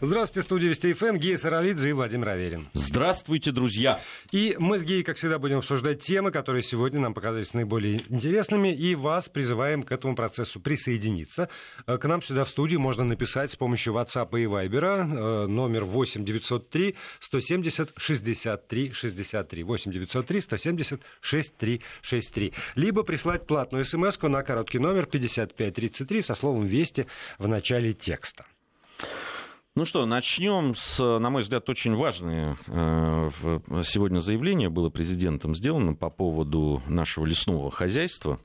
Здравствуйте, студия Вести ФМ, Гея Саралидзе и Владимир Аверин. Здравствуйте, друзья. И мы с Геей, как всегда, будем обсуждать темы, которые сегодня нам показались наиболее интересными, и вас призываем к этому процессу присоединиться. Э, к нам сюда в студию можно написать с помощью WhatsApp и Viber, э, номер 8 903 170 63 63, 8 903 170 63 63, либо прислать платную смс на короткий номер 5533 со словом «Вести» в начале текста. Ну что, начнем с, на мой взгляд, очень важное э, сегодня заявление было президентом сделано по поводу нашего лесного хозяйства.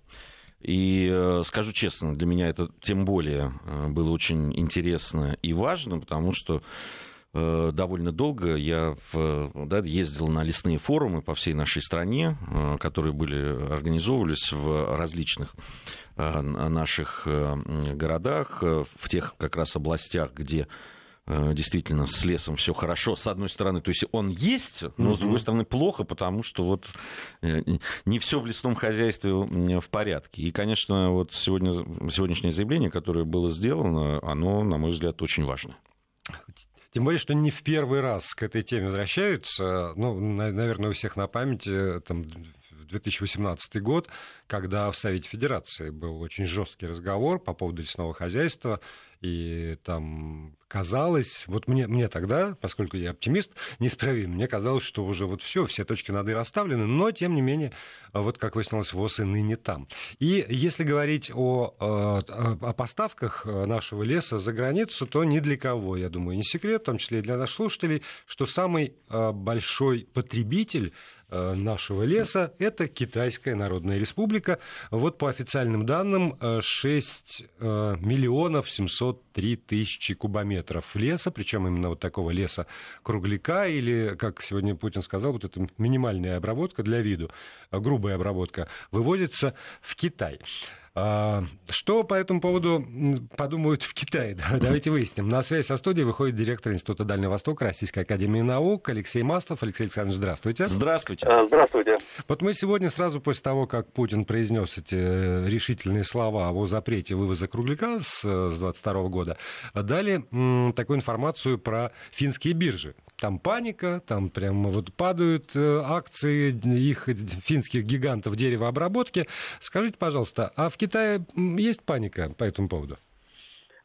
И э, скажу честно, для меня это тем более э, было очень интересно и важно, потому что довольно долго я в, да, ездил на лесные форумы по всей нашей стране, которые были, организовывались в различных наших городах, в тех как раз областях, где Э, действительно с лесом все хорошо, с одной стороны, то есть он есть, но с другой стороны плохо, потому что вот э, не все в лесном хозяйстве в порядке. И, конечно, вот сегодня, сегодняшнее заявление, которое было сделано, оно, на мой взгляд, очень важно. Тем более, что не в первый раз к этой теме возвращаются. Ну, наверное, у всех на памяти там, 2018 год, когда в Совете Федерации был очень жесткий разговор по поводу лесного хозяйства, и там казалось, вот мне, мне тогда, поскольку я оптимист, неисправим, мне казалось, что уже вот все, все точки над «и» расставлены, но, тем не менее, вот как выяснилось, ВОЗ и ныне там. И если говорить о, о поставках нашего леса за границу, то ни для кого, я думаю, не секрет, в том числе и для наших слушателей, что самый большой потребитель Э, нашего леса, это Китайская Народная Республика. Вот по официальным данным 6 э, э, миллионов 703 тысячи кубометров леса, причем именно вот такого леса кругляка или, как сегодня Путин сказал, вот эта минимальная обработка для виду, грубая обработка, выводится в Китай. А, что по этому поводу подумают в Китае? Давайте выясним. На связь со студией выходит директор Института Дальнего Востока Российской Академии Наук Алексей Маслов. Алексей Александрович, здравствуйте. Здравствуйте. А, здравствуйте. Вот мы сегодня сразу после того, как Путин произнес эти э, решительные слова о запрете вывоза кругляка с 22 года, дали такую информацию про финские биржи. Там паника, там прямо вот падают э, акции их финских гигантов деревообработки. Скажите, пожалуйста, а в Китае есть паника по этому поводу?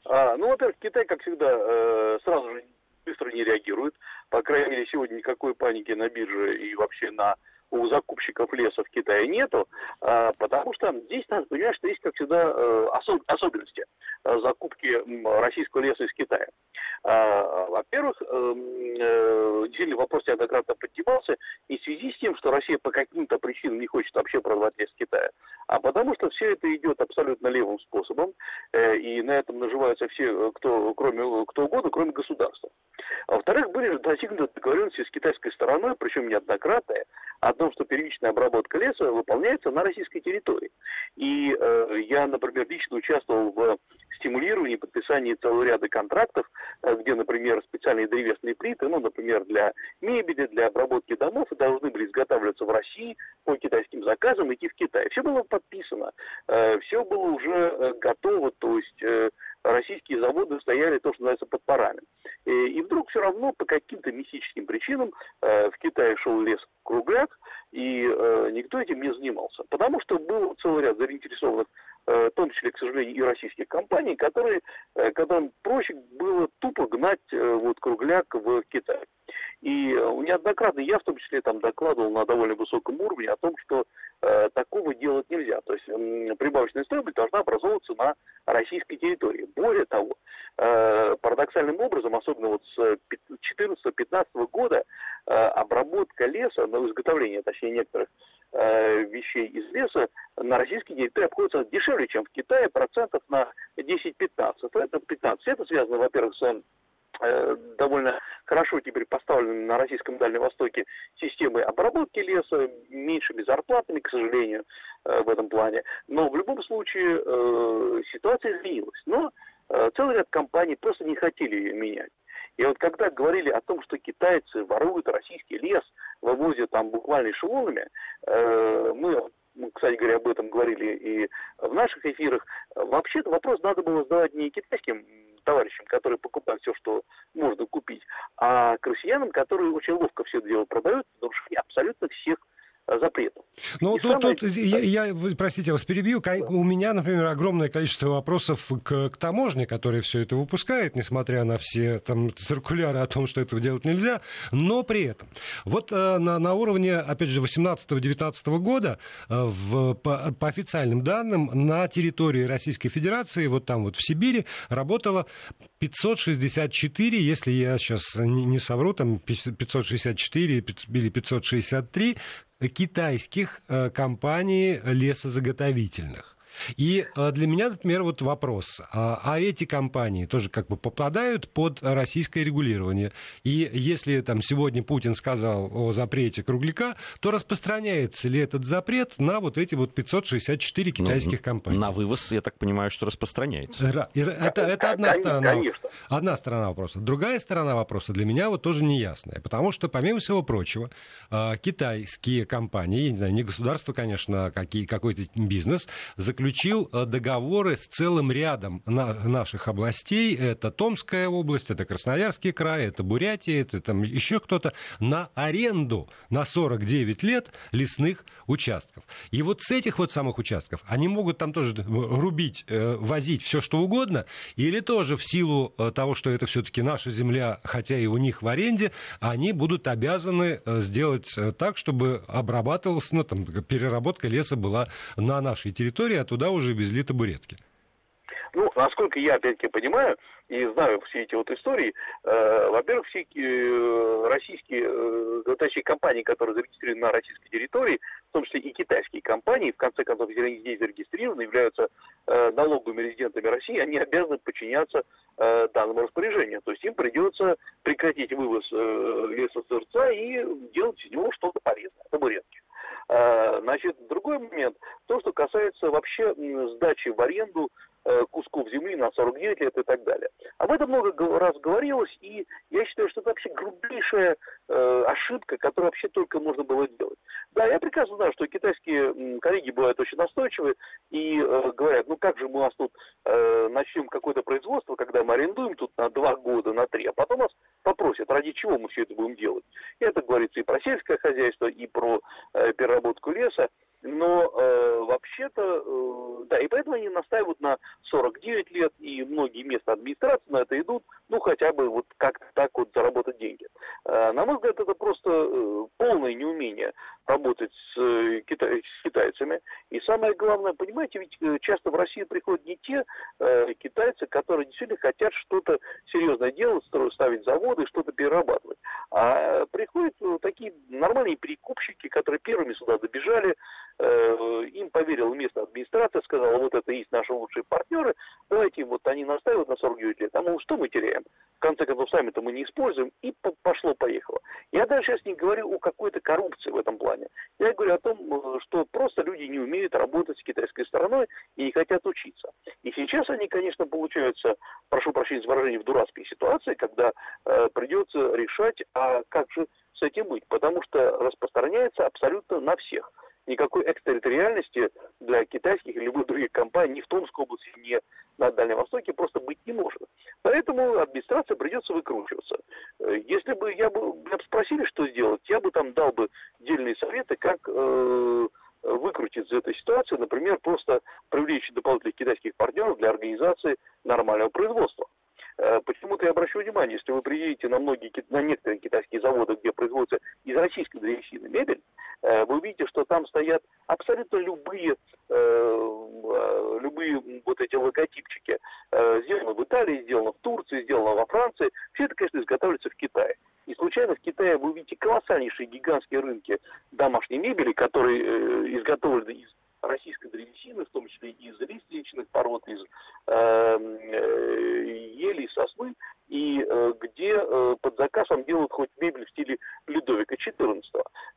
А, ну, во-первых, Китай, как всегда, э, сразу же быстро не реагирует. По крайней мере, сегодня никакой паники на бирже и вообще на у закупщиков леса в Китае нету, а, потому что здесь надо понимать, что есть, как всегда, э, особ, особенности э, закупки российского леса из Китая. А, во-первых, эм, э, действительно вопрос неоднократно поднимался не в связи с тем, что Россия по каким-то причинам не хочет вообще продавать лес в Китае, а потому что все это идет абсолютно левым способом, и на этом наживаются все, кто, кроме, кто угодно, кроме государства. А во-вторых, были достигнуты договоренности с китайской стороной, причем неоднократные, о том, что первичная обработка леса выполняется на российской территории. И э, я, например, лично участвовал в стимулировании, подписании целого ряда контрактов, э, где, например, специальные древесные плиты, ну, например, для мебели, для обработки домов, должны были изготавливаться в России по китайским заказам, идти в Китай. Все было подписано, э, все было уже э, готово, то есть российские заводы стояли то, что называется под парами. И, вдруг все равно по каким-то мистическим причинам э, в Китае шел лес кругляк, и э, никто этим не занимался. Потому что был целый ряд заинтересованных, э, в том числе, к сожалению, и российских компаний, которые, которым проще было тупо гнать вот, кругляк в Китай. И э, неоднократно я в том числе там докладывал на довольно высоком уровне о том, что э, такого делать нельзя. То есть э, прибавочная стоимость должна образовываться на российской территории. Более того, э, парадоксальным образом, особенно вот с 2014-2015 года, э, обработка леса, на изготовление, точнее, некоторых э, вещей из леса на российской территории обходится дешевле, чем в Китае, процентов на 10-15. Это 15. Это связано, во-первых, с довольно хорошо теперь поставлены на российском Дальнем Востоке системы обработки леса, меньшими зарплатами, к сожалению, э, в этом плане. Но в любом случае э, ситуация изменилась. Но целый ряд компаний просто не хотели ее менять. И вот когда говорили о том, что китайцы воруют российский лес, вывозят там буквально эшелонами, мы кстати говоря, об этом говорили и в наших эфирах, вообще-то вопрос надо было задавать не китайским товарищам, которые покупают все, что можно купить, а к россиянам, которые очень ловко все это дело продают, в абсолютно всех Запретов. Ну, тут, самое... тут я, я, простите, вас перебью. У меня, например, огромное количество вопросов к, к таможне, которая все это выпускает, несмотря на все там циркуляры о том, что этого делать нельзя. Но при этом, вот э, на, на уровне, опять же, 18-19 года, э, в, по, по официальным данным, на территории Российской Федерации, вот там вот в Сибири, работало 564, если я сейчас не, не совру, там 564 или 563 китайских э, компаний лесозаготовительных. И э, для меня, например, вот вопрос, а, а эти компании тоже как бы попадают под российское регулирование? И если там сегодня Путин сказал о запрете кругляка, то распространяется ли этот запрет на вот эти вот 564 ну, китайских ну, компаний? На вывоз, я так понимаю, что распространяется. Это, это одна сторона. Одна сторона вопроса. Другая сторона вопроса для меня вот тоже неясная, потому что, помимо всего прочего, э, китайские компании, я не знаю, не государство, конечно, а какие, какой-то бизнес, заключают заключил э, договоры с целым рядом наших областей. Это Томская область, это Красноярский край, это Бурятия, это там еще кто-то, на аренду на 49 лет лесных участков. И вот с этих вот самых участков они могут там тоже рубить, э, возить все что угодно, или тоже в силу э, того, что это все-таки наша земля, хотя и у них в аренде, они будут обязаны сделать так, чтобы обрабатывалась, ну, там, переработка леса была на нашей территории, а туда уже везли табуретки. Ну, насколько я, опять-таки, понимаю и знаю все эти вот истории, э, во-первых, все э, российские, э, точнее, компании, которые зарегистрированы на российской территории, в том числе и китайские компании, в конце концов, если они здесь зарегистрированы, являются э, налоговыми резидентами России, они обязаны подчиняться э, данному распоряжению. То есть им придется прекратить вывоз э, лесосырца и делать из него что-то полезное, табуретки. Э, значит, другой момент, то, что касается вообще сдачи в аренду кусков земли на 49 лет и так далее. Об этом много раз говорилось, и я считаю, что это вообще грубейшая э, ошибка, которую вообще только можно было сделать. Да, я прекрасно знаю, что китайские коллеги бывают очень настойчивы и э, говорят, ну как же мы у нас тут э, начнем какое-то производство, когда мы арендуем тут на два года, на три, а потом нас попросят, ради чего мы все это будем делать. И это говорится и про сельское хозяйство, и про э, переработку леса. Но э, вообще-то, э, да, и поэтому они настаивают на 49 лет, и многие места администрации на это идут, ну, хотя бы вот как-то так вот заработать деньги. Э, на мой взгляд, это просто э, полное неумение работать с, э, китай, с китайцами. И самое главное, понимаете, ведь э, часто в Россию приходят не те э, китайцы, которые действительно хотят что-то серьезное делать, ставить заводы, что-то перерабатывать. А приходят э, такие нормальные перекупщики, которые первыми сюда добежали, им поверила местная администрация, сказала, вот это есть наши лучшие партнеры, давайте вот они настаивают на 49 лет, а мы что мы теряем? В конце концов, сами-то мы не используем, и пошло-поехало. Я даже сейчас не говорю о какой-то коррупции в этом плане. Я говорю о том, э, что просто люди не умеют работать с китайской стороной и не хотят учиться. И сейчас они, конечно, получаются, прошу прощения за выражение, в дурацкой ситуации, когда э, придется решать, а как же с этим быть, потому что распространяется абсолютно на всех никакой экстерриториальности для китайских или любых других компаний ни в Томской области, ни на Дальнем Востоке просто быть не может. Поэтому администрация придется выкручиваться. Э, если бы я бы меня бы спросили, что сделать, я бы там дал бы дельные советы, как э, выкрутить из этой ситуации, например, просто привлечь дополнительных китайских партнеров для организации нормального производства. Э, почему-то я обращу внимание, если вы приедете на многие, на некоторые китайские заводы, где производится из российской древесины мебель, э, вы увидите, что там стоят абсолютно любые, э, любые вот эти логотипчики. Сделано в Италии, сделано в Турции, сделано во Франции. Все это, конечно, изготавливается в Китае. И случайно в Китае вы увидите колоссальнейшие гигантские рынки домашней мебели, которые изготовлены из российской древесины, в том числе из лиственничных пород, из эм, э, ели, сосны, и э, где э, под заказом делают хоть мебель в стиле Людовика XIV.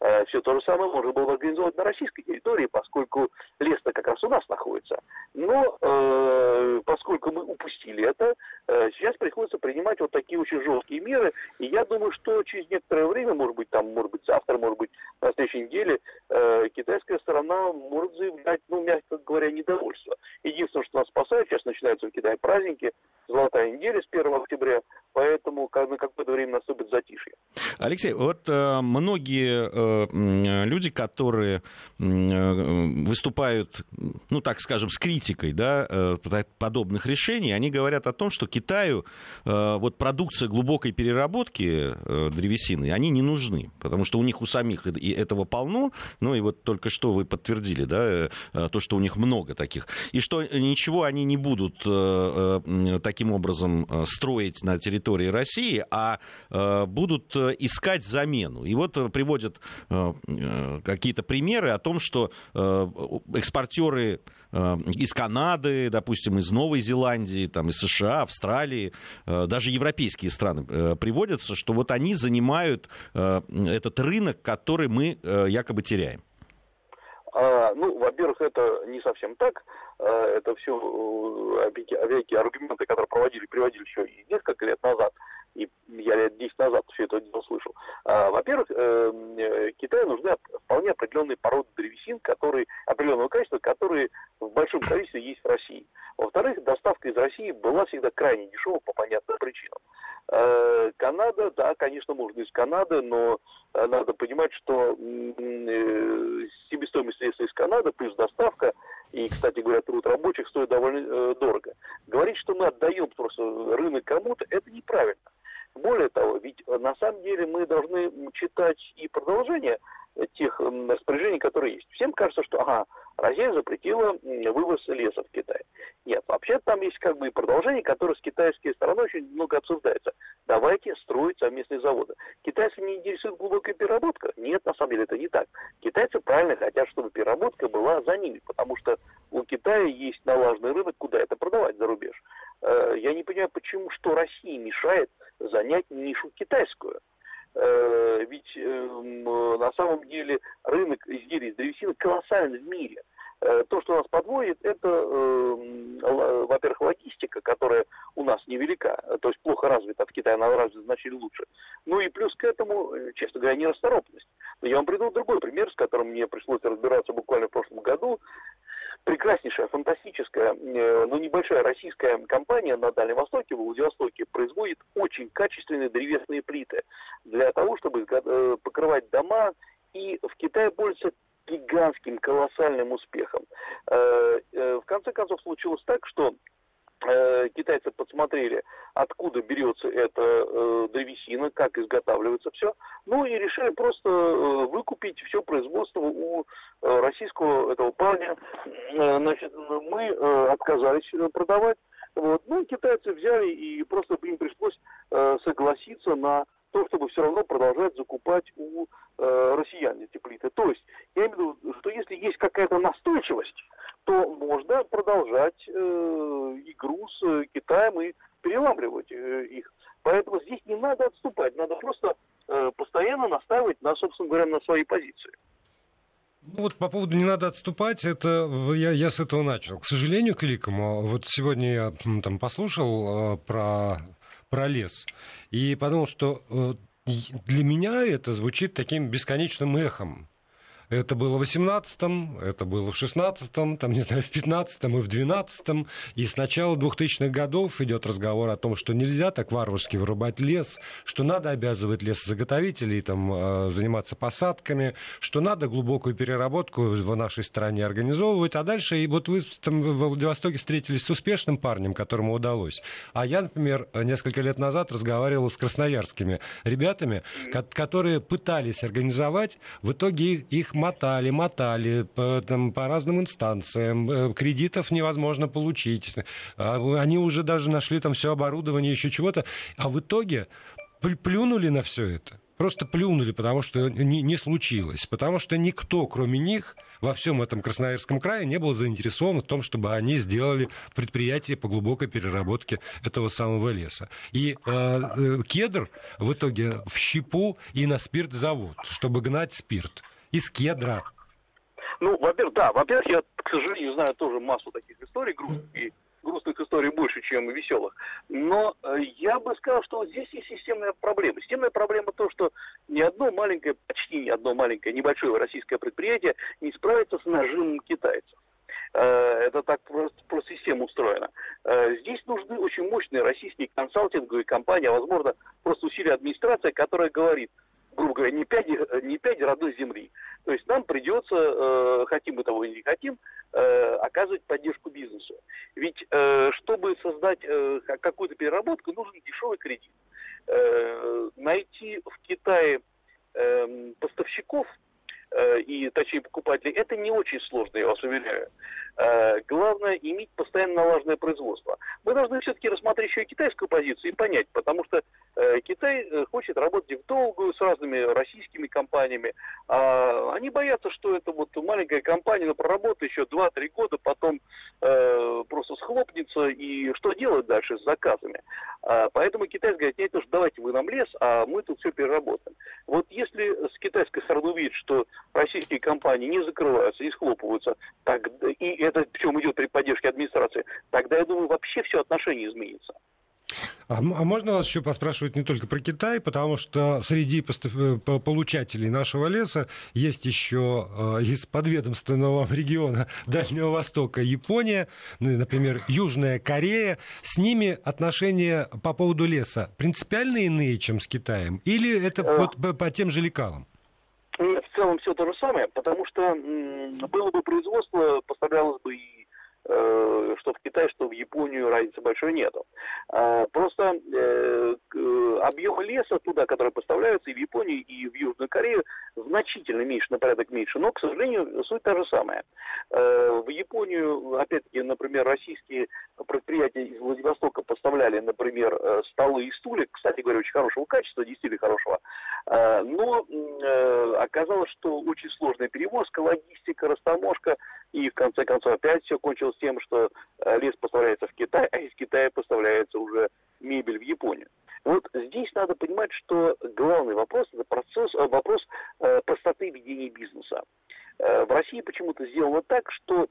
Э, все то же самое можно было организовать на российской территории, поскольку лес-то как раз у нас находится. Но э, поскольку мы упустили это, э, сейчас приходится принимать вот такие очень жесткие меры, и я думаю, что через некоторое время, может быть, там, может быть, завтра, может быть, на следующей неделе, э, китайская сторона может заявлять, ну, мягко говоря, недовольство. Единственное, что нас спасает, сейчас начинаются в Китае праздники, золотая неделя с 1 октября, поэтому на какое-то время наступит затишье. Алексей, вот э, многие э, люди, которые э, выступают, ну так скажем, с критикой да, э, подобных решений, они говорят о том, что Китаю э, вот продукция глубокой переработки э, древесины, они не нужны, потому что у них у самих и этого полно, ну и вот только что вы подтвердили, да, то, что у них много таких, и что ничего они не будут таким образом строить на территории России, а будут искать замену. И вот приводят какие-то примеры о том, что экспортеры из Канады, допустим, из Новой Зеландии, там, из США, Австралии, даже европейские страны приводятся, что вот они занимают этот рынок, который мы якобы теряем. А, ну, во-первых, это не совсем так. А, это все опять аргументы, которые проводили, приводили еще несколько лет назад. И я лет 10 назад все это дело слышал. А, во-первых, эм, э, Китаю нужны вполне определенные породы древесин, которые, определенного качества, которые в большом количестве есть в России. Во-вторых, доставка из России была всегда крайне дешевой по понятным причинам. Э, Канада, да, конечно, можно из Канады, но э, надо понимать, что себестоимость леса из Канады плюс доставка и, кстати говоря, труд рабочих стоит довольно дорого. Говорить, что мы отдаем просто рынок кому-то, это неправильно. Более того, ведь на самом деле мы должны читать и продолжение тех распоряжений, которые есть. Всем кажется, что ага, Россия запретила вывоз леса в Китай. Нет, вообще там есть как бы и продолжение, которое с китайской стороной очень много обсуждается. Давайте строить совместные заводы. Китайцы не интересует глубокая переработка? Нет, на самом деле это не так. Китайцы правильно хотят, чтобы переработка была за ними, потому что у Китая есть налаженный рынок, куда это продавать за рубеж. Э, я не понимаю, почему, что России мешает занять нишу китайскую. Э, ведь эм, на самом деле рынок изделий из древесины колоссальный в мире. Э, то, что нас подводит, это, эм, во-первых, логистика, которая у нас невелика, то есть плохо развита, в Китае она развита значительно лучше. Ну и плюс к этому, э, честно говоря, нерасторопность. Но я вам приведу другой пример, с которым мне пришлось разбираться буквально в прошлом году прекраснейшая, фантастическая, э, но небольшая российская компания на Дальнем Востоке, в Владивостоке, производит очень качественные древесные плиты для того, чтобы э, покрывать дома, и в Китае пользуется гигантским, колоссальным успехом. Э, в конце концов случилось так, что китайцы подсмотрели, откуда берется эта э, древесина, как изготавливается все, ну и решили просто э, выкупить все производство у э, российского этого парня. Э, значит, мы э, отказались продавать. Вот. Ну, китайцы взяли и просто им пришлось э, согласиться на то, чтобы все равно продолжать закупать у э, россиян эти плиты. То есть, я имею в виду, что если есть какая-то настойчивость, то можно продолжать э, игру с э, Китаем и переламливать э, их. Поэтому здесь не надо отступать, надо просто э, постоянно настаивать на, собственно говоря, на своей позиции. Ну вот по поводу не надо отступать, это я, я с этого начал. К сожалению, к великому, вот сегодня я там послушал э, про, про лес и подумал, что э, для меня это звучит таким бесконечным эхом. Это было в 18-м, это было в 16-м, там, не знаю, в 15-м и в 12-м. И с начала 2000-х годов идет разговор о том, что нельзя так варварски вырубать лес, что надо обязывать лесозаготовителей там, э, заниматься посадками, что надо глубокую переработку в нашей стране организовывать. А дальше, и вот вы там в Владивостоке встретились с успешным парнем, которому удалось. А я, например, несколько лет назад разговаривал с красноярскими ребятами, которые пытались организовать, в итоге их мотали, мотали по, там, по разным инстанциям, э, кредитов невозможно получить. А они уже даже нашли там все оборудование, еще чего-то. А в итоге плюнули на все это. Просто плюнули, потому что не, не случилось. Потому что никто, кроме них, во всем этом Красноярском крае не был заинтересован в том, чтобы они сделали предприятие по глубокой переработке этого самого леса. И э, э, кедр в итоге в щепу и на спиртзавод, чтобы гнать спирт из кедра. Ну, во-первых, да, во-первых, я, к сожалению, знаю тоже массу таких историй грустных, и грустных историй больше, чем веселых. Но э, я бы сказал, что здесь есть системная проблема. Системная проблема то, что ни одно маленькое, почти ни одно маленькое, небольшое российское предприятие не справится с нажимом китайцев. Это так просто, просто система устроена. Здесь нужны очень мощные российские консалтинговые компании, а возможно просто усилия администрации, которая говорит, грубо говоря, не пять, не пять родной земли. То есть нам придется, э, хотим мы того или не хотим, э, оказывать поддержку бизнесу. Ведь э, чтобы создать э, какую-то переработку, нужен дешевый кредит. Э, найти в Китае э, поставщиков э, и, точнее, покупателей, это не очень сложно, я вас уверяю. Э, главное иметь постоянно налаженное производство. Мы должны все-таки рассмотреть еще и китайскую позицию и понять, потому что э, Китай э, хочет работать в долгую с разными российскими компаниями. А они боятся, что это вот маленькая компания, но проработает еще 2-3 года, потом просто схлопнется, и что делать дальше с заказами? А, поэтому китайцы говорят, нет, уж давайте вы нам лес, а мы тут все переработаем. Вот если с китайской стороны увидеть, что российские компании не закрываются, не схлопываются, так, и это причем идет при поддержке администрации, тогда, я думаю, вообще все отношение изменится. А, а можно вас еще поспрашивать не только про Китай, потому что среди э, получателей нашего леса есть еще э, из подведомственного региона Дальнего Востока Япония, ну, например, Южная Корея. С ними отношения по поводу леса принципиально иные, чем с Китаем? Или это э. вот по, по тем же лекалам? Нет, в целом все то же самое, потому что было бы производство, поставлялось бы и что в Китай, что в Японию разницы большой нету. А, просто э, объемы леса туда, которые поставляются и в Японию, и в Южную Корею, значительно меньше, на порядок меньше, но, к сожалению, суть та же самая. Э, в Японию, опять-таки, например, российские предприятия из Владивостока поставляли, например, э, столы и стулья, кстати говоря, очень хорошего качества, действительно хорошего, э, но э, оказалось, что очень сложная перевозка, логистика, растаможка, и в конце концов опять все кончилось тем, что э, лес поставляется в Китай, а из Китая поставляется уже мебель в Японию. Вот здесь надо понимать, что главный вопрос это процесс, э, вопрос э, простоты ведения бизнеса. В России почему-то сделано так, что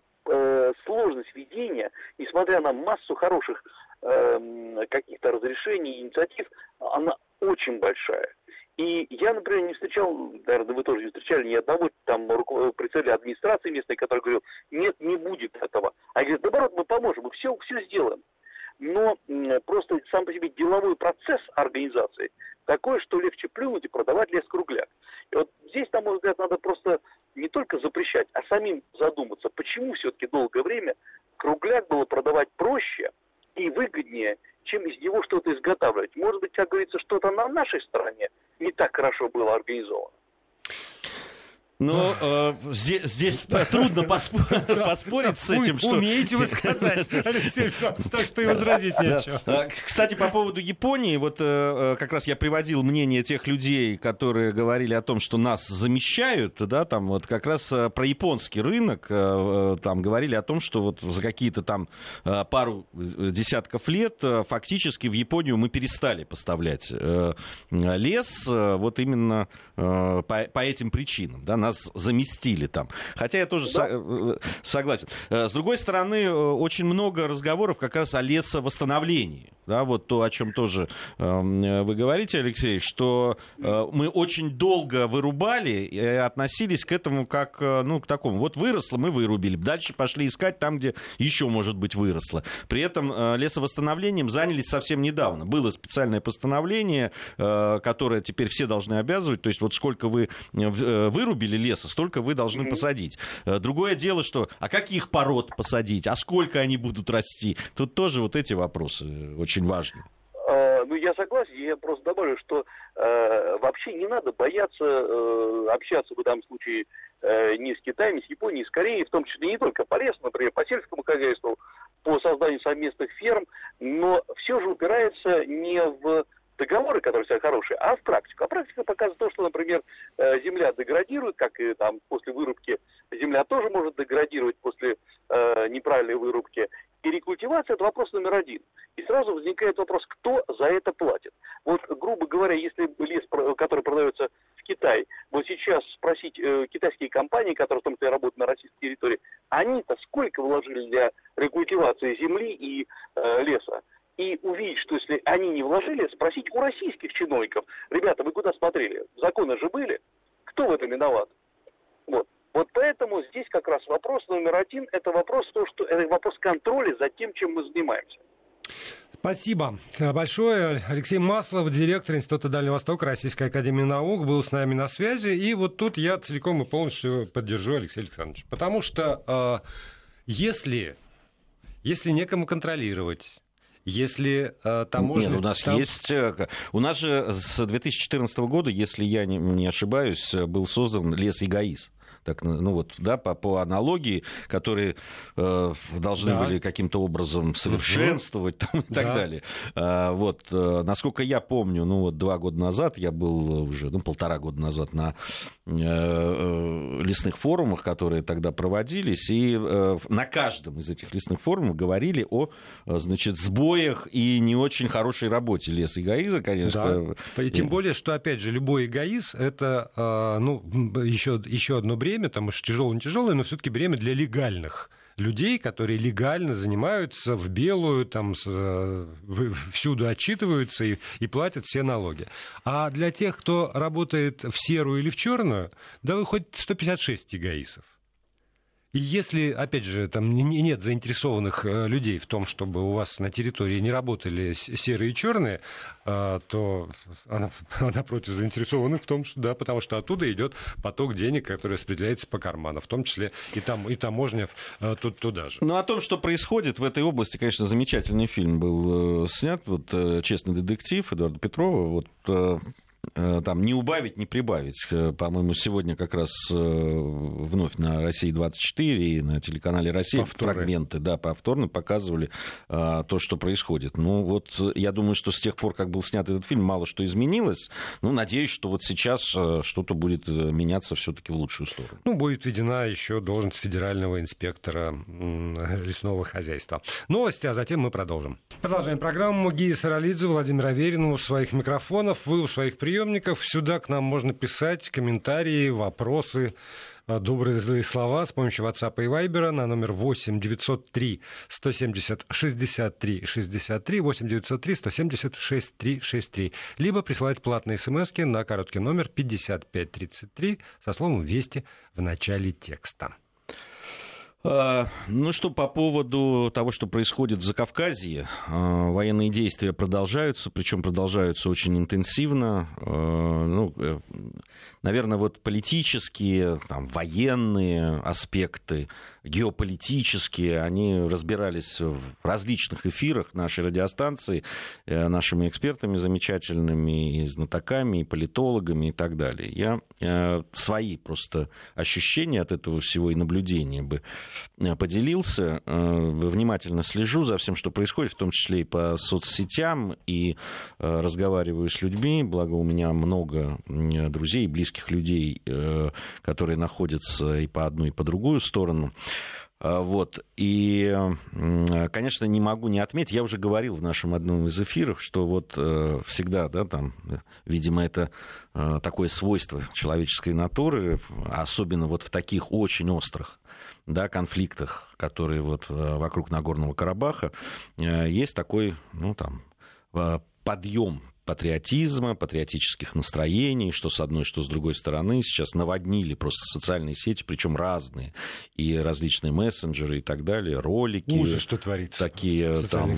сложность ведения, несмотря на массу хороших э, каких-то разрешений, инициатив, она очень большая. И я, например, не встречал, наверное, вы тоже не встречали ни одного там представителя администрации местной, который говорил, нет, не будет этого. А говорит, наоборот, мы поможем, мы все, все сделаем. Но просто сам по себе деловой процесс организации такой, что легче плюнуть и продавать лес кругляк. И вот здесь, на мой взгляд, надо просто не только запрещать, а самим задуматься, почему все-таки долгое время кругляк было продавать проще и выгоднее, чем из него что-то изготавливать. Может быть, как говорится, что-то на нашей стороне не так хорошо было организовано. Но э, здесь, здесь трудно поспорить, с этим, что... Умеете вы сказать, Алексей Александрович, так что и возразить нечего. А, кстати, по поводу Японии, вот э, э, как раз я приводил мнение тех людей, которые говорили о том, что нас замещают, да, там вот как раз э, про японский рынок, там говорили о том, что вот за какие-то там пару десятков лет фактически в Японию мы перестали поставлять лес вот именно по, по этим причинам, да, нас заместили там. Хотя я тоже да. со- э, согласен. Э, с другой стороны, э, очень много разговоров как раз о лесовосстановлении. Да, вот то, о чем тоже э, вы говорите, Алексей, что э, мы очень долго вырубали и относились к этому как, ну, к такому. Вот выросло, мы вырубили. Дальше пошли искать там, где еще, может быть, выросло. При этом э, лесовосстановлением занялись совсем недавно. Было специальное постановление, э, которое теперь все должны обязывать. То есть вот сколько вы вырубили леса, столько вы должны mm-hmm. посадить. Э, другое дело, что а каких пород посадить, а сколько они будут расти? Тут тоже вот эти вопросы очень важны. А, ну, я согласен, я просто добавлю, что э, вообще не надо бояться э, общаться в данном случае э, ни с Китаем, ни с Японией, ни с Кореей, в том числе не только по лесу, например, по сельскому хозяйству, по созданию совместных ферм, но все же упирается не в договоры, которые все хорошие, а в практику. А практика показывает то, что, например, э, земля деградирует, как и там после вырубки земля тоже может деградировать после э, неправильной вырубки. И рекультивация – это вопрос номер один. И сразу возникает вопрос, кто за это платит. Вот, грубо говоря, если лес, который продается в Китай, вот сейчас спросить э, китайские компании, которые в том числе работают на российской территории, они-то сколько вложили для рекультивации земли и э, леса? и увидеть, что если они не вложили, спросить у российских чиновников, ребята, вы куда смотрели? Законы же были? Кто в этом виноват? Вот. Вот поэтому здесь как раз вопрос номер один, это вопрос, то, что, это вопрос контроля за тем, чем мы занимаемся. Спасибо большое. Алексей Маслов, директор Института Дальнего Востока Российской Академии Наук, был с нами на связи. И вот тут я целиком и полностью поддержу Алексея Александровича. Потому что э, если, если некому контролировать, если э, таможня... Нет, у нас там... есть... Э, у нас же с 2014 года, если я не, не ошибаюсь, был создан лес эгоиз так, ну вот, да, по, по аналогии, которые э, должны да. были каким-то образом совершенствовать там, и так да. далее. А, вот, э, насколько я помню, ну вот два года назад я был уже, ну полтора года назад на э, э, лесных форумах, которые тогда проводились, и э, на каждом из этих лесных форумов говорили о, значит, сбоях и не очень хорошей работе лес и гаиза, конечно. Да. И тем более, что, опять же, любой эгоиз это, э, ну, еще, еще одно бремя, бремя, там уж тяжелое, не тяжелое, но все-таки бремя для легальных людей, которые легально занимаются в белую, там э, всюду отчитываются и, и платят все налоги. А для тех, кто работает в серую или в черную, да вы хоть 156 эгоисов. И если, опять же, там нет заинтересованных э, людей в том, чтобы у вас на территории не работали серые и черные, э, то она, она против заинтересованных в том, что да, потому что оттуда идет поток денег, который распределяется по карману, в том числе и там и таможня э, тут туда же. Ну о том, что происходит в этой области, конечно, замечательный фильм был снят, вот честный детектив Эдуарда Петрова, вот там не убавить, не прибавить. Э, по-моему, сегодня как раз э, вновь на России 24 и на телеканале Россия Повторы. фрагменты, да, повторно показывали а, то, что происходит. Ну вот я думаю, что с тех пор, как был снят этот фильм, мало что изменилось. Ну, надеюсь, что вот сейчас что-то будет меняться все-таки в лучшую сторону. Ну, будет введена еще должность федерального инспектора лесного хозяйства. Новости, а затем мы продолжим. Продолжаем программу. Гия Саралидзе, Владимир Аверин у своих микрофонов, вы у своих приемов приемников. Сюда к нам можно писать комментарии, вопросы, э, добрые злые слова с помощью WhatsApp и Viber на номер 8 903 170 63 63 8 903 170 63 63. Либо присылать платные смс на короткий номер 5533 со словом «Вести» в начале текста. А, ну что, по поводу того, что происходит в Закавказье, а, военные действия продолжаются, причем продолжаются очень интенсивно. А, ну, э, наверное, вот политические, там, военные аспекты, геополитические, они разбирались в различных эфирах нашей радиостанции, э, нашими экспертами замечательными, и знатоками, и политологами и так далее. Я э, свои просто ощущения от этого всего и наблюдения бы э, поделился. Внимательно слежу за всем, что происходит, в том числе и по соцсетям, и разговариваю с людьми, благо у меня много друзей близких людей, которые находятся и по одну, и по другую сторону. А, вот. И, конечно, не могу не отметить, я уже говорил в нашем одном из эфиров, что вот э, всегда, да, там, видимо, это э, такое свойство человеческой натуры, особенно вот в таких очень острых да, конфликтах, которые вот э, вокруг Нагорного Карабаха, есть такой, ну, там, подъем патриотизма, патриотических настроений, что с одной, что с другой стороны. Сейчас наводнили просто социальные сети, причем разные, и различные мессенджеры и так далее, ролики. Ужас, что творится. Такие, там,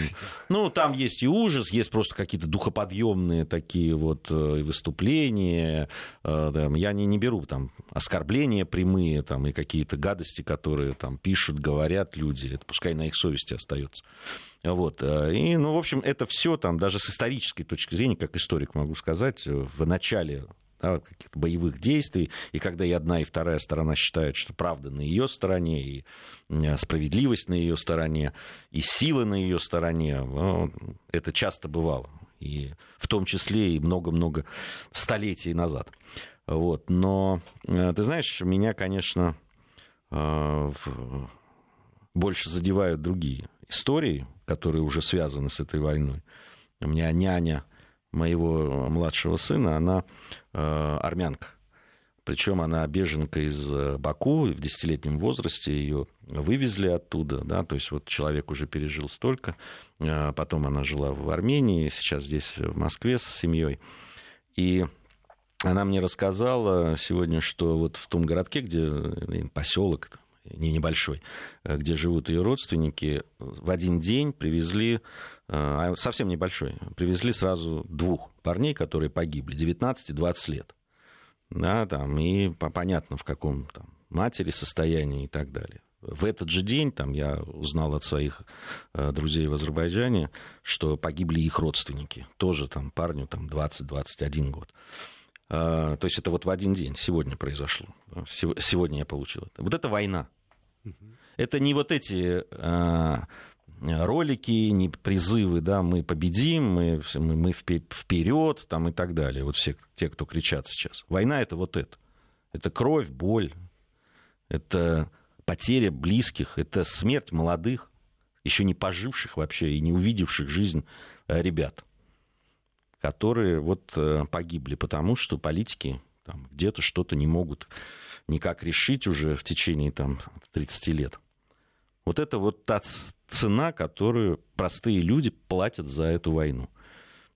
ну, там есть и ужас, есть просто какие-то духоподъемные такие вот э, выступления. Э, я не, не беру там оскорбления прямые там, и какие-то гадости, которые там пишут, говорят люди. Это пускай на их совести остается. Вот. Э, и, ну, в общем, это все там, даже с исторической точки зрения, как историк могу сказать, э, в начале да, каких-то боевых действий, и когда и одна, и вторая сторона считают, что правда на ее стороне, и э, справедливость на ее стороне, и сила на ее стороне, ну, это часто бывало, и в том числе и много-много столетий назад. Вот. Но, ты знаешь, меня, конечно, больше задевают другие истории, которые уже связаны с этой войной. У меня няня моего младшего сына, она э, армянка. Причем она беженка из э, Баку, в десятилетнем возрасте ее вывезли оттуда, да, то есть вот человек уже пережил столько, э, потом она жила в Армении, сейчас здесь в Москве с семьей. И она мне рассказала сегодня, что вот в том городке, где поселок, не небольшой, где живут ее родственники, в один день привезли, а, совсем небольшой, привезли сразу двух парней, которые погибли, 19 и 20 лет. Да, там, и понятно, в каком там, матери состоянии и так далее. В этот же день там, я узнал от своих э, друзей в Азербайджане, что погибли их родственники. Тоже там парню там, 20-21 год. Э, то есть это вот в один день, сегодня произошло. Сегодня я получил это. Вот это война. Это не вот эти э, ролики, не призывы, да, мы победим, мы, мы вперед, там и так далее. Вот все те, кто кричат сейчас. Война это вот это. Это кровь, боль, это потеря близких, это смерть молодых, еще не поживших вообще и не увидевших жизнь э, ребят, которые вот э, погибли, потому что политики там, где-то что-то не могут никак решить уже в течение там, 30 лет. Вот это вот та цена, которую простые люди платят за эту войну.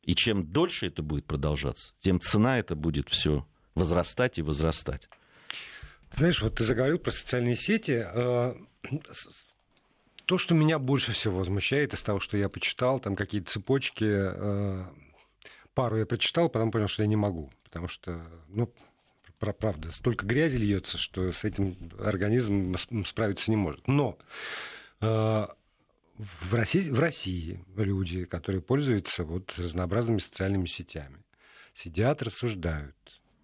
И чем дольше это будет продолжаться, тем цена это будет все возрастать и возрастать. Знаешь, вот ты заговорил про социальные сети. Э, то, что меня больше всего возмущает из того, что я почитал, там какие-то цепочки, э, пару я прочитал, потом понял, что я не могу, потому что, ну, правда, столько грязи льется, что с этим организм справиться не может. Но э, в России, в России люди, которые пользуются вот разнообразными социальными сетями, сидят, рассуждают,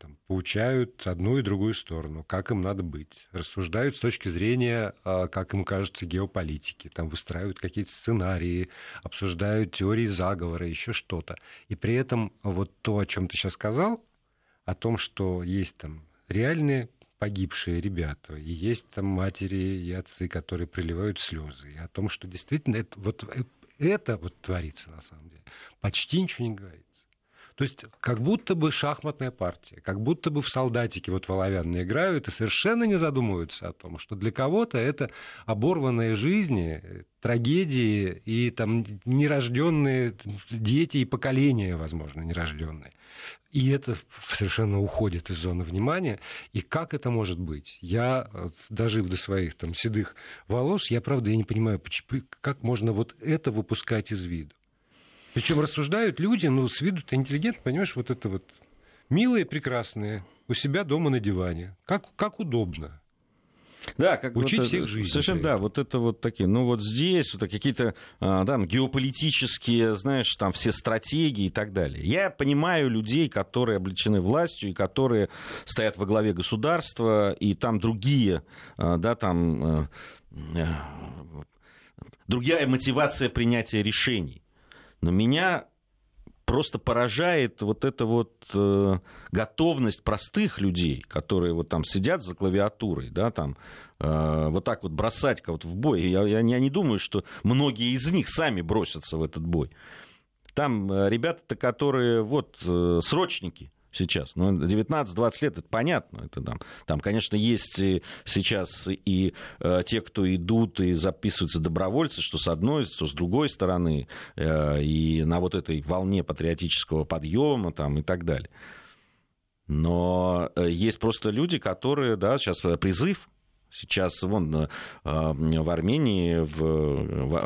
там, поучают одну и другую сторону, как им надо быть, рассуждают с точки зрения, а, как им кажется, геополитики, там выстраивают какие-то сценарии, обсуждают теории заговора, еще что-то. И при этом вот то, о чем ты сейчас сказал, о том, что есть там реальные погибшие ребята, и есть там матери и отцы, которые приливают слезы, и о том, что действительно это вот, э, это вот творится на самом деле, почти ничего не говорит. То есть как будто бы шахматная партия, как будто бы в солдатики вот в играют и совершенно не задумываются о том, что для кого-то это оборванные жизни, трагедии и там нерожденные дети и поколения, возможно, нерожденные. И это совершенно уходит из зоны внимания. И как это может быть? Я, дожив до своих там седых волос, я, правда, я не понимаю, как можно вот это выпускать из виду. Причем рассуждают люди, ну, с виду интеллигент, понимаешь, вот это вот милые, прекрасные, у себя дома на диване. Как, как удобно. Да, как учить вот всех жизни. Совершенно, да, вот это вот такие, ну вот здесь вот какие-то а, там геополитические, знаешь, там все стратегии и так далее. Я понимаю людей, которые облечены властью и которые стоят во главе государства, и там другие, а, да, там а, другая мотивация принятия решений. Но меня просто поражает вот эта вот э, готовность простых людей, которые вот там сидят за клавиатурой, да, там э, вот так вот бросать кого-то в бой. Я, я, я не думаю, что многие из них сами бросятся в этот бой. Там э, ребята-то, которые вот э, срочники, сейчас. Ну, 19-20 лет, это понятно. Это там, там, конечно, есть сейчас и э, те, кто идут и записываются добровольцы, что с одной, что с другой стороны, э, и на вот этой волне патриотического подъема там, и так далее. Но э, есть просто люди, которые, да, сейчас призыв Сейчас вон э, в Армении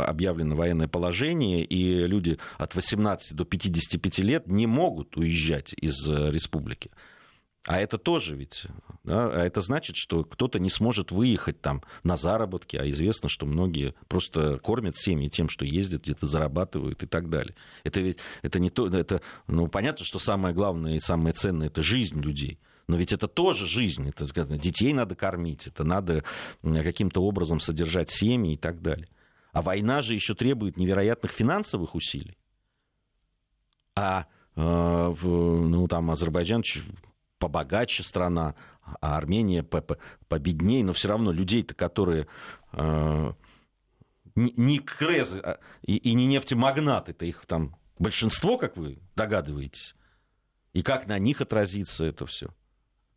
объявлено военное положение, и люди от 18 до 55 лет не могут уезжать из э, республики. А это тоже ведь, да, а это значит, что кто-то не сможет выехать там на заработки, а известно, что многие просто кормят семьи тем, что ездят, где-то зарабатывают и так далее. Это ведь это не то, это, ну, понятно, что самое главное и самое ценное это жизнь людей. Но ведь это тоже жизнь. Это, детей надо кормить, это надо каким-то образом содержать семьи и так далее. А война же еще требует невероятных финансовых усилий. А э, ну, там Азербайджан побогаче страна, а Армения победнее, но все равно людей-то, которые э, не крезы а, и, не нефтемагнаты, это их там большинство, как вы догадываетесь. И как на них отразится это все.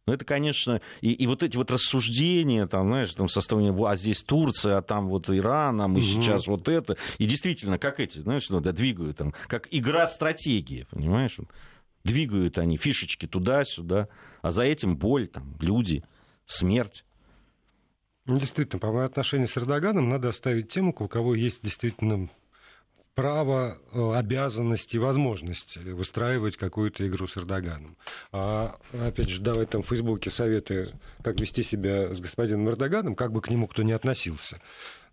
Ну, это, конечно, и, и вот эти вот рассуждения, там, знаешь, там состояние, а здесь Турция, а там вот Иран, а мы угу. сейчас вот это. И действительно, как эти, знаешь, ну, да, двигают там, как игра стратегии, понимаешь? Двигают они фишечки туда-сюда, а за этим боль, там, люди, смерть. Ну, действительно, по моему отношению с Эрдоганом надо оставить тем, у кого есть действительно право, э, обязанность и возможность выстраивать какую-то игру с Эрдоганом. А, опять же, давай там в Фейсбуке советы, как вести себя с господином Эрдоганом, как бы к нему кто ни относился.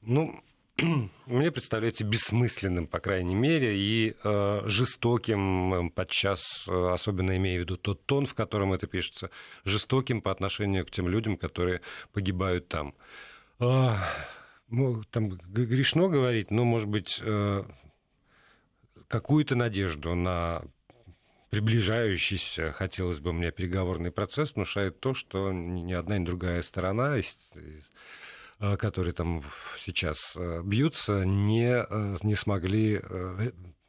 Ну, мне представляется бессмысленным, по крайней мере, и э, жестоким э, подчас, э, особенно имея в виду тот тон, в котором это пишется, жестоким по отношению к тем людям, которые погибают там. Э, ну, там грешно говорить, но, может быть, э, какую-то надежду на приближающийся, хотелось бы мне, переговорный процесс внушает то, что ни одна, ни другая сторона Э, которые там сейчас э, бьются, не, э, не смогли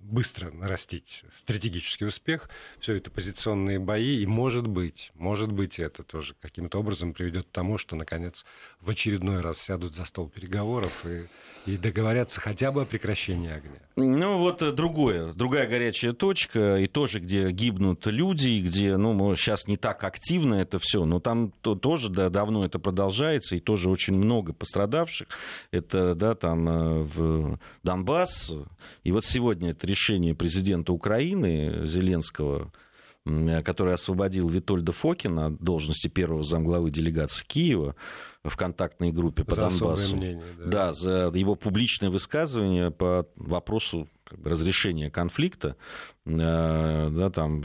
быстро нарастить стратегический успех. Все это позиционные бои, и может быть, может быть, это тоже каким-то образом приведет к тому, что, наконец, в очередной раз сядут за стол переговоров и и договорятся хотя бы о прекращении огня. Ну, вот э, другое, другая горячая точка, и тоже, где гибнут люди, где, ну, сейчас не так активно это все, но там то, тоже да, давно это продолжается, и тоже очень много пострадавших. Это, да, там э, в Донбасс. И вот сегодня это решение президента Украины Зеленского, который освободил Витольда Фокина от должности первого замглавы делегации Киева в контактной группе по за Донбассу. Мнение, да. да, за его публичное высказывание по вопросу как бы, разрешения конфликта, э, да, там,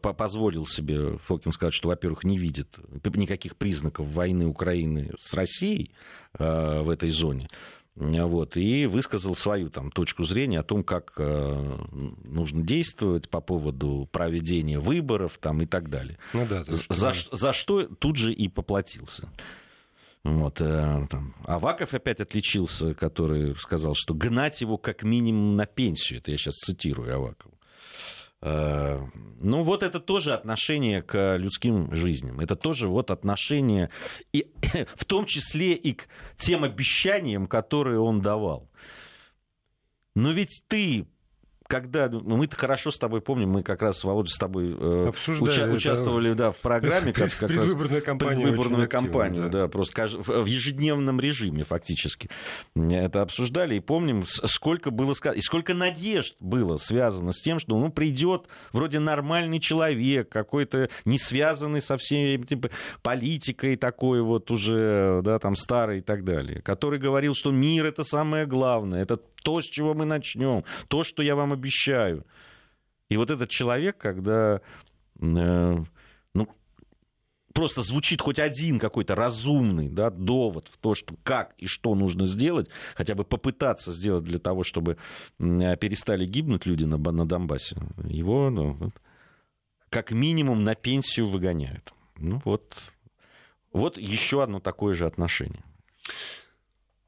позволил себе Фокин сказать, что, во-первых, не видит никаких признаков войны Украины с Россией э, в этой зоне. Вот, и высказал свою там, точку зрения о том, как э, нужно действовать по поводу проведения выборов там, и так далее. Ну, да, за, за, за что тут же и поплатился. Вот, э, там. Аваков опять отличился, который сказал, что гнать его как минимум на пенсию. Это я сейчас цитирую Авакова. Э, ну, вот это тоже отношение к людским жизням. Это тоже вот отношение, и, в том числе и к тем обещаниям, которые он давал. Но ведь ты когда ну, мы-то хорошо с тобой помним, мы как раз, Володя, с тобой э, уча- участвовали да, в программе, как, как предвыборную кампанию, предвыборную кампанию, да. да, просто в ежедневном режиме фактически это обсуждали и помним, сколько было сказано, и сколько надежд было связано с тем, что ну, придет вроде нормальный человек, какой-то не связанный со всей типа, политикой такой вот уже, да, там старый и так далее, который говорил, что мир это самое главное, это то, с чего мы начнем, то, что я вам обещаю. И вот этот человек, когда э, ну, просто звучит хоть один какой-то разумный да, довод в то, что как и что нужно сделать, хотя бы попытаться сделать для того, чтобы перестали гибнуть люди на, на Донбассе, его ну, как минимум на пенсию выгоняют. Ну вот, вот еще одно такое же отношение.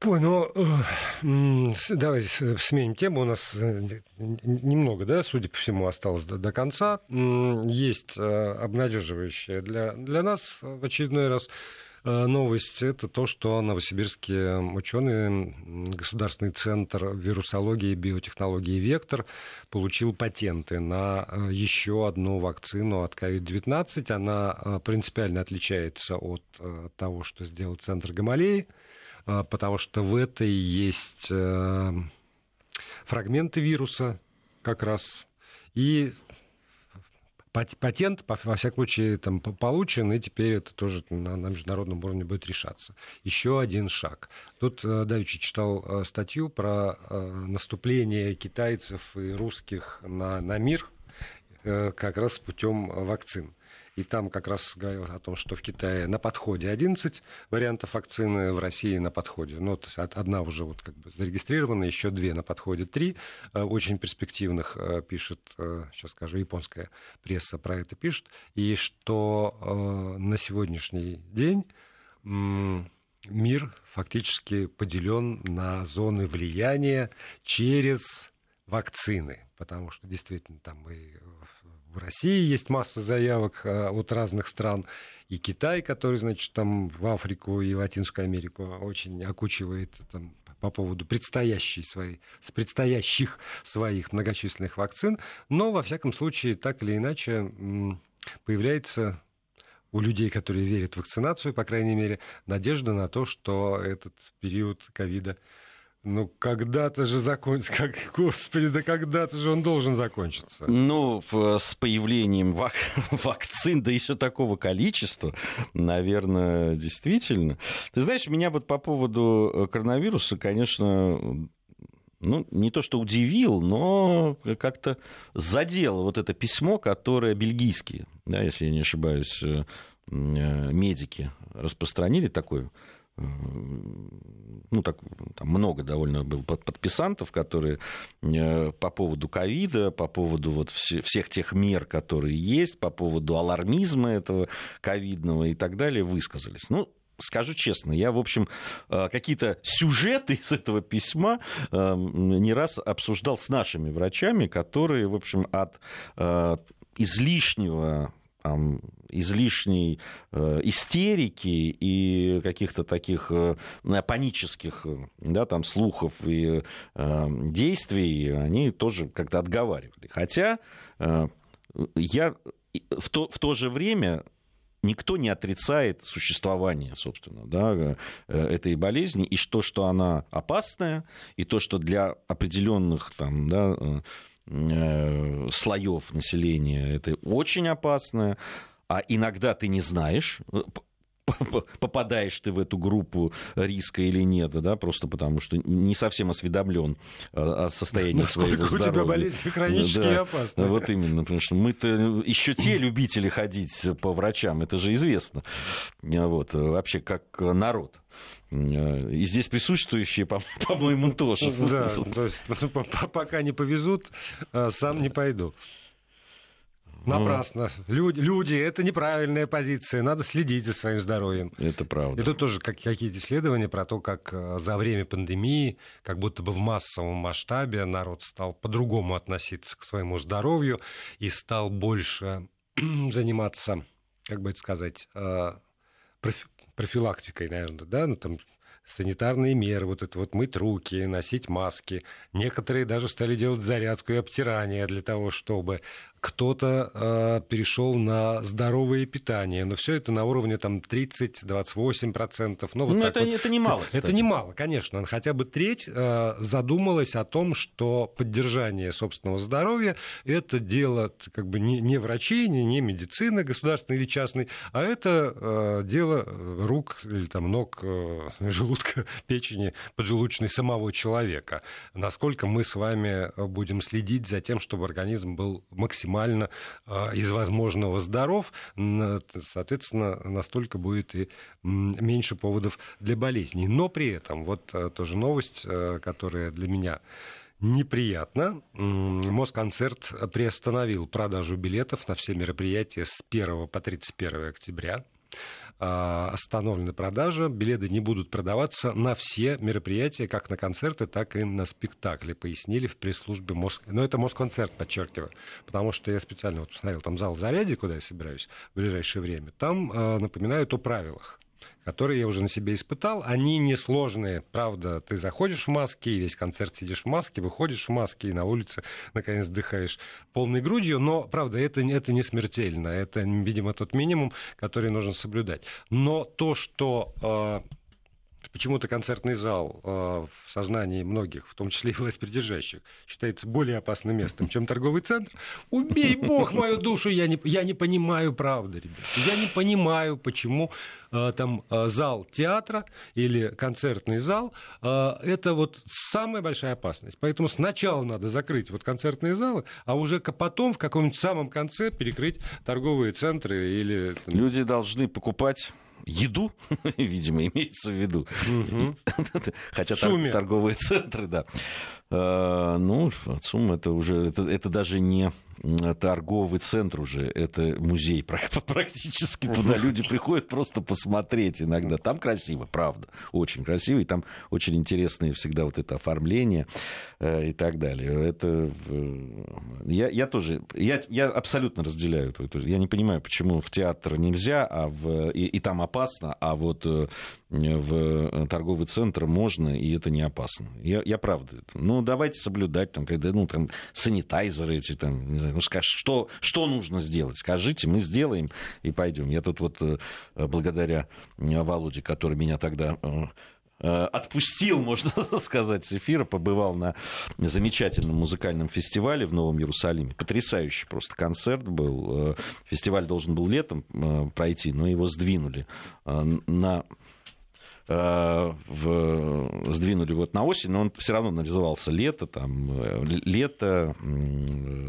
Ой, ну, э, давай сменим тему. У нас э, немного, да, судя по всему, осталось до, до конца. Есть э, обнадеживающая для, для нас в очередной раз новость. Это то, что новосибирские ученые, Государственный центр вирусологии и биотехнологии «Вектор» получил патенты на еще одну вакцину от COVID-19. Она принципиально отличается от того, что сделал Центр Гамалеи потому что в этой есть э, фрагменты вируса как раз, и патент, во всяком случае, там получен, и теперь это тоже на, на международном уровне будет решаться. Еще один шаг. Тут э, Давичи читал э, статью про наступление китайцев и русских на, на мир как раз путем вакцин. И там как раз говорилось о том, что в Китае на подходе 11 вариантов вакцины, в России на подходе. Ну, то есть одна уже вот как бы зарегистрирована, еще две на подходе, три. Э, очень перспективных э, пишет, э, сейчас скажу, японская пресса про это пишет. И что на сегодняшний день мир фактически поделен на зоны влияния через вакцины, потому что действительно там и России есть масса заявок э, от разных стран. И Китай, который, значит, там в Африку и Латинскую Америку очень окучивает там, по поводу предстоящей своей, с предстоящих своих многочисленных вакцин, но, во всяком случае, так или иначе, появляется у людей, которые верят в вакцинацию, по крайней мере, надежда на то, что этот период ковида ну, когда-то же закончится. Как, господи, да когда-то же он должен закончиться. Ну, с появлением вак... вакцин, да еще такого количества, наверное, действительно. Ты знаешь, меня вот по поводу э, коронавируса, конечно, ну, не то что удивил, но как-то задел вот это письмо, которое бельгийские, да, если я не ошибаюсь, э, э, медики распространили такое ну, так, там много довольно было подписантов, которые э, по поводу ковида, по поводу вот всех тех мер, которые есть, по поводу алармизма этого ковидного и так далее, высказались. Ну, скажу честно, я, в общем, э, какие-то сюжеты из этого письма э, не раз обсуждал с нашими врачами, которые, в общем, от излишнего там, излишней э, истерики и каких-то таких э, панических да, там, слухов и э, действий, они тоже как-то отговаривали. Хотя э, я в то, в то же время никто не отрицает существование, собственно, да, э, этой болезни, и то, что она опасная, и то, что для определенных там, да, э, Э, слоев населения это очень опасно, а иногда ты не знаешь, э, попадаешь ты в эту группу риска или нет, да, просто потому что не совсем осведомлен о состоянии своего здоровья. у тебя болезни хронические да, опасны. Вот именно, потому что мы-то еще те любители ходить по врачам, это же известно, вот, вообще как народ. И здесь присутствующие, по-моему, тоже. Да, то есть пока не повезут, сам не пойду. Напрасно. Люди, люди, это неправильная позиция. Надо следить за своим здоровьем. Это правда. И тут тоже как, какие-то исследования про то, как а, за время пандемии, как будто бы в массовом масштабе народ стал по-другому относиться к своему здоровью и стал больше заниматься, как бы это сказать, а, профилактикой, наверное, да, ну там санитарные меры, вот это вот мыть руки, носить маски. Некоторые даже стали делать зарядку и обтирание для того, чтобы кто-то э, перешел на здоровое питание, но все это на уровне там 30-28%. Ну, вот ну это, вот. это немало, кстати. Это немало, конечно. Хотя бы треть э, задумалась о том, что поддержание собственного здоровья – это дело как бы не, не врачей, не, не медицины государственной или частной, а это э, дело рук или там ног, э, желудка, печени, поджелудочной самого человека. Насколько мы с вами будем следить за тем, чтобы организм был максимально максимально а, из возможного здоров, соответственно, настолько будет и меньше поводов для болезней. Но при этом, вот а, тоже новость, а, которая для меня неприятно. Москонцерт приостановил продажу билетов на все мероприятия с 1 по 31 октября. А, остановлена продажа, билеты не будут продаваться на все мероприятия, как на концерты, так и на спектакли, пояснили в пресс-службе Моск... Но это Москонцерт, подчеркиваю, потому что я специально вот посмотрел там зал заряди, куда я собираюсь в ближайшее время, там э, напоминают о правилах которые я уже на себе испытал. Они несложные, правда. Ты заходишь в маске, весь концерт сидишь в маске, выходишь в маске, и на улице, наконец, вдыхаешь полной грудью. Но, правда, это, это не смертельно. Это, видимо, тот минимум, который нужно соблюдать. Но то, что э, почему-то концертный зал э, в сознании многих, в том числе и властьпридержащих, считается более опасным местом, чем торговый центр. Убей бог мою душу, я не, я не понимаю правды, ребят. Я не понимаю, почему э, там э, зал театра или концертный зал это вот самая большая опасность. Поэтому сначала надо закрыть вот концертные залы, а уже потом в каком-нибудь самом конце перекрыть торговые центры или... Люди должны покупать еду, видимо, имеется в виду. Хотя торговые центры, да. Э, ну, ЦУМ это уже, это, это даже не торговый центр уже, это музей практически. Туда люди приходят просто посмотреть иногда. Там красиво, правда, очень красиво, и там очень интересные всегда вот это оформление э, и так далее. Это я, я тоже, я, я абсолютно разделяю это. Я не понимаю, почему в театр нельзя, а в, и, и там опасно, а вот э, в торговый центр можно, и это не опасно. Я, я правда. Ну, давайте соблюдать, там, когда, ну, там, санитайзеры эти, там, не знаю, ну, скажешь, что, что нужно сделать? Скажите, мы сделаем и пойдем. Я тут вот э, благодаря Володе, который меня тогда э, э, отпустил, можно сказать, с эфира, побывал на замечательном музыкальном фестивале в Новом Иерусалиме. Потрясающий просто концерт был. Фестиваль должен был летом пройти, но его сдвинули на в, сдвинули вот на осень, но он все равно назывался лето, там, лето,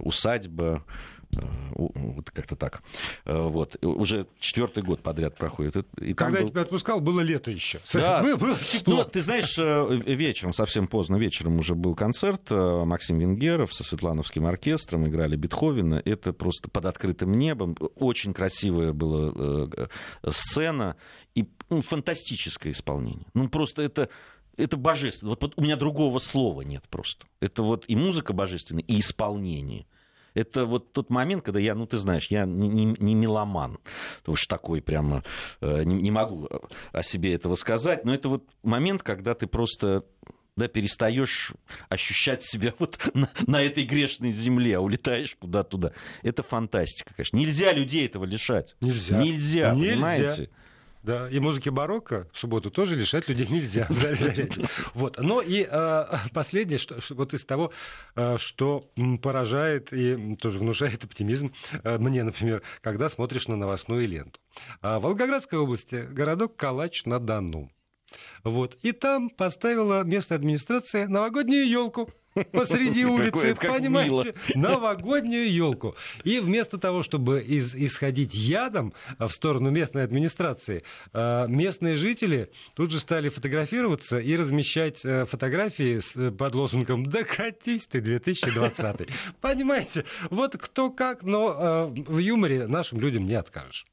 усадьба, Э, вот как-то так. Э, вот. Уже четвертый год подряд проходит. И Когда был... я тебя отпускал, было лето еще. Да. Было тепло. Ну, ты знаешь, э, вечером, совсем поздно вечером уже был концерт. Максим Венгеров со Светлановским оркестром играли Бетховена. Это просто под открытым небом. Очень красивая была сцена и ну, фантастическое исполнение. Ну, просто это это божественно. Вот, вот у меня другого слова нет просто. Это вот и музыка божественная, и исполнение. Это вот тот момент, когда я, ну ты знаешь, я не, не меломан, уж такой прямо, э, не, не могу о себе этого сказать, но это вот момент, когда ты просто да, перестаешь ощущать себя вот на, на этой грешной земле, а улетаешь куда-то туда. Это фантастика, конечно. Нельзя людей этого лишать. Нельзя. Нельзя, Нельзя. понимаете? Да, и музыки барокко в субботу тоже лишать людей нельзя Вот. Но и э, последнее, что, вот из того, э, что поражает и тоже внушает оптимизм э, мне, например, когда смотришь на новостную ленту. Э, в Волгоградской области городок Калач-на-Дону. Вот. И там поставила местная администрация новогоднюю елку посреди улицы, понимаете, новогоднюю елку. И вместо того, чтобы из, исходить ядом в сторону местной администрации, э, местные жители тут же стали фотографироваться и размещать э, фотографии э, под лозунгом «Да катись ты, 2020». Понимаете, вот кто как, но в юморе нашим людям не откажешь.